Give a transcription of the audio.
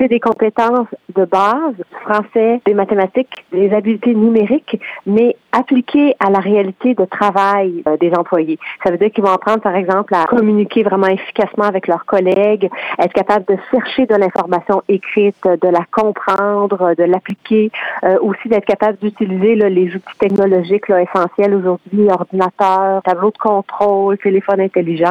c'est des compétences de base, français, des mathématiques, des habiletés numériques, mais appliquées à la réalité de travail euh, des employés. Ça veut dire qu'ils vont apprendre, par exemple, à communiquer vraiment efficacement avec leurs collègues, être capable de chercher de l'information écrite, de la comprendre, de l'appliquer, euh, aussi d'être capable d'utiliser les outils technologiques là, essentiels aujourd'hui, ordinateur, tableau de contrôle, téléphone intelligent.